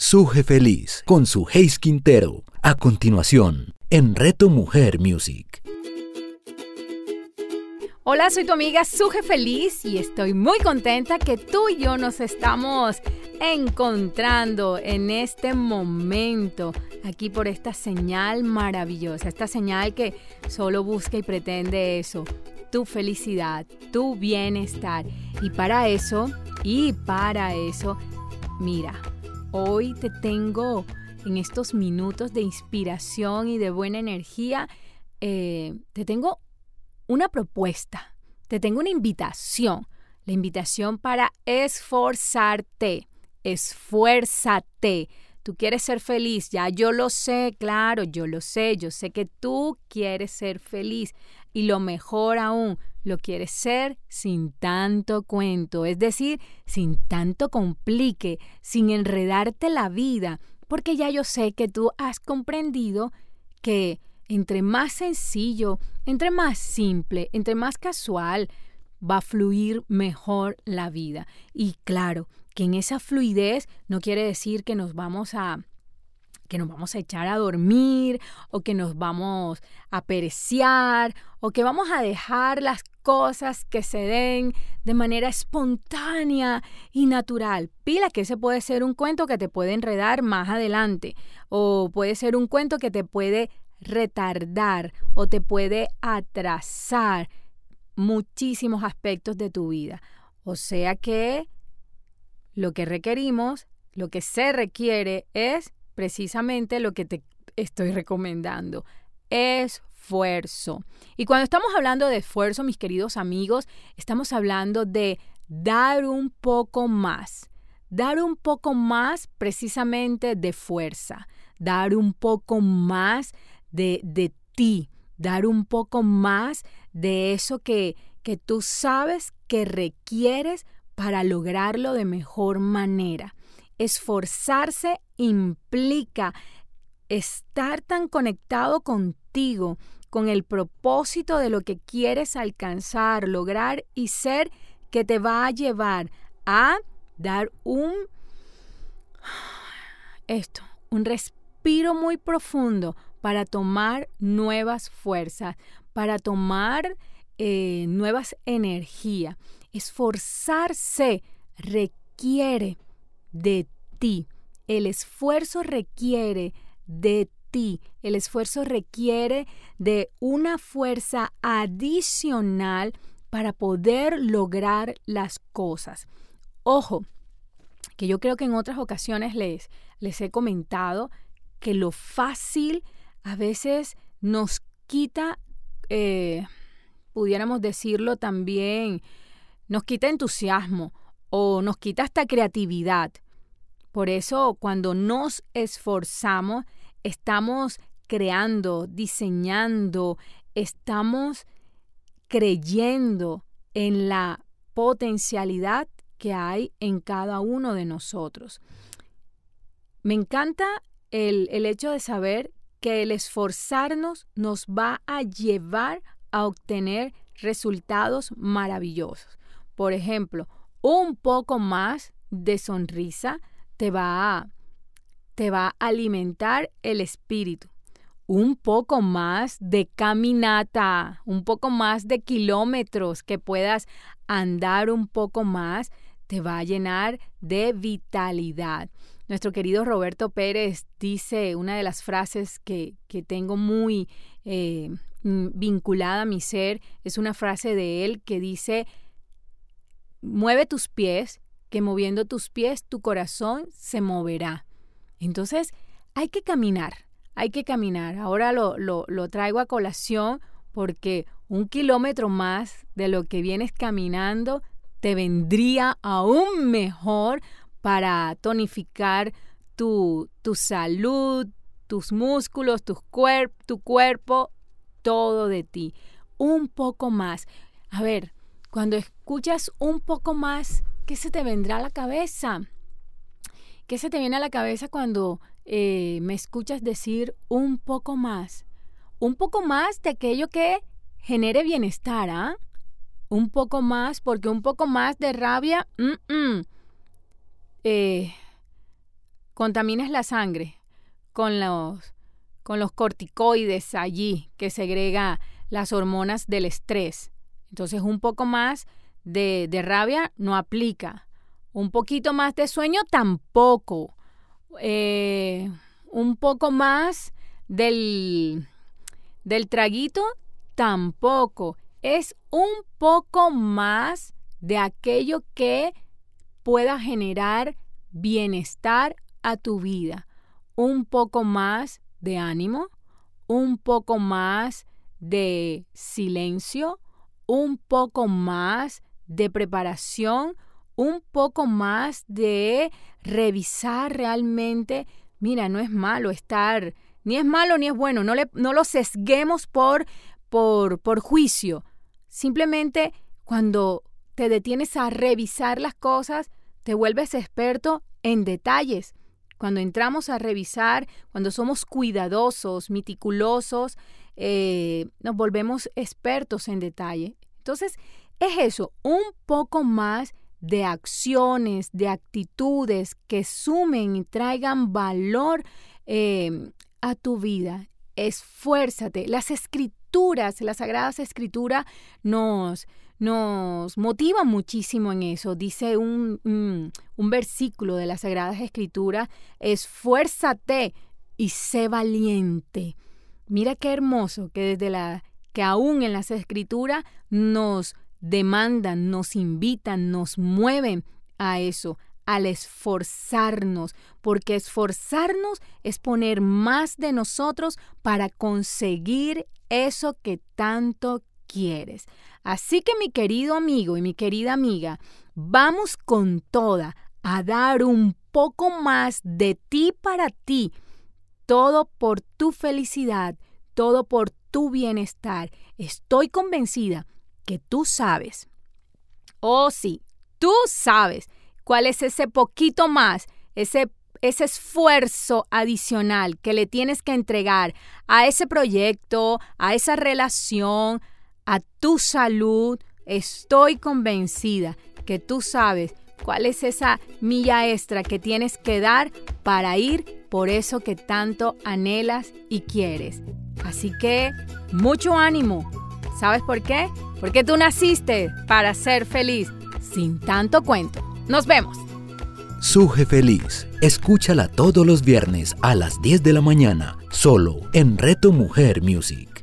Suje Feliz con su Hayes Quintero. A continuación, en Reto Mujer Music. Hola, soy tu amiga Suje Feliz y estoy muy contenta que tú y yo nos estamos encontrando en este momento aquí por esta señal maravillosa, esta señal que solo busca y pretende eso, tu felicidad, tu bienestar. Y para eso, y para eso, mira, Hoy te tengo en estos minutos de inspiración y de buena energía, eh, te tengo una propuesta, te tengo una invitación, la invitación para esforzarte, esfuérzate. Tú quieres ser feliz, ya yo lo sé, claro, yo lo sé, yo sé que tú quieres ser feliz y lo mejor aún, lo quieres ser sin tanto cuento, es decir, sin tanto complique, sin enredarte la vida, porque ya yo sé que tú has comprendido que entre más sencillo, entre más simple, entre más casual, va a fluir mejor la vida. Y claro, que en esa fluidez no quiere decir que nos vamos a que nos vamos a echar a dormir o que nos vamos a pereciar o que vamos a dejar las cosas que se den de manera espontánea y natural. Pila que ese puede ser un cuento que te puede enredar más adelante o puede ser un cuento que te puede retardar o te puede atrasar muchísimos aspectos de tu vida. O sea que lo que requerimos, lo que se requiere es precisamente lo que te estoy recomendando. Esfuerzo. Y cuando estamos hablando de esfuerzo, mis queridos amigos, estamos hablando de dar un poco más. Dar un poco más precisamente de fuerza. Dar un poco más de, de ti. Dar un poco más de eso que, que tú sabes que requieres para lograrlo de mejor manera. Esforzarse implica estar tan conectado contigo, con el propósito de lo que quieres alcanzar, lograr y ser, que te va a llevar a dar un esto, un respiro muy profundo para tomar nuevas fuerzas, para tomar eh, nuevas energías. Esforzarse requiere de ti. El esfuerzo requiere de ti. El esfuerzo requiere de una fuerza adicional para poder lograr las cosas. Ojo, que yo creo que en otras ocasiones les, les he comentado que lo fácil a veces nos quita, eh, pudiéramos decirlo también, nos quita entusiasmo o nos quita hasta creatividad. Por eso cuando nos esforzamos, estamos creando, diseñando, estamos creyendo en la potencialidad que hay en cada uno de nosotros. Me encanta el, el, hecho de saber que el esforzarnos nos va a llevar a obtener resultados maravillosos. Por ejemplo, un poco más de sonrisa te va a, te va alimentar el espíritu. Un poco más de caminata, un poco más de kilómetros que puedas andar un poco más, te va a llenar de vitalidad. Nuestro querido Roberto Pérez dice una de las frases que, que tengo muy eh, vinculada a mi ser, es una frase de él que dice, mueve tus pies, que moviendo tus pies tu corazón se moverá. Entonces, hay que caminar, hay que caminar. Ahora lo, lo, lo traigo a colación porque un kilómetro más de lo que vienes caminando te vendría aún mejor para tonificar tu, tu salud, tus músculos, tu, cuerp tu cuerpo, todo de ti. Un poco más. A ver, cuando escuchas un poco más, ¿qué se te vendrá a la cabeza? ¿Qué se te viene a la cabeza cuando eh, me escuchas decir un poco más? Un poco más de aquello que genere bienestar, ¿ah? Un poco más, porque un poco más de rabia, eh, contaminas la sangre con los, con los corticoides allí que segrega las hormonas del estrés. Entonces un poco más de, rabia no aplica. Un poquito más de sueño tampoco. Eh, un poco más del, del traguito tampoco. Es un poco más de aquello que pueda generar bienestar a tu vida. Un poco más de ánimo, un poco más de silencio, un poco más de preparación, un poco más de revisar realmente. Mira, no es malo estar, ni es malo ni es bueno, no, le, no lo sesguemos por, por, por juicio. Simplemente cuando te detienes a revisar las cosas, te vuelves experto en detalles. Cuando entramos a revisar, cuando somos cuidadosos, meticulosos, eh, nos volvemos expertos en detalle. Entonces, es eso, un poco más de acciones, de actitudes que sumen y traigan valor eh, a tu vida. Esfuérzate. Las escrituras, las sagradas escrituras nos, nos motivan muchísimo en eso. Dice un, un versículo de las sagradas escrituras, esfuérzate y sé valiente. Mira qué hermoso que desde la que aún en las escrituras nos demandan, nos invitan, nos mueven a eso, al esforzarnos, porque esforzarnos es poner más de nosotros para conseguir eso que tanto quieres. Así que mi querido amigo y mi querida amiga, vamos con toda a dar un poco más de ti para ti todo por tu felicidad, todo por tu bienestar. Estoy convencida que tú sabes, oh sí, tú sabes cuál es ese poquito más, ese, ese esfuerzo adicional que le tienes que entregar a ese proyecto, a esa relación, a tu salud. Estoy convencida que tú sabes cuál es esa milla extra que tienes que dar para ir por eso que tanto anhelas y quieres. Así que mucho ánimo. ¿Sabes por qué? Porque tú naciste para ser feliz, sin tanto cuento. Nos vemos. Suje Feliz. Escúchala todos los viernes a las 10 de la mañana, solo en Reto Mujer Music.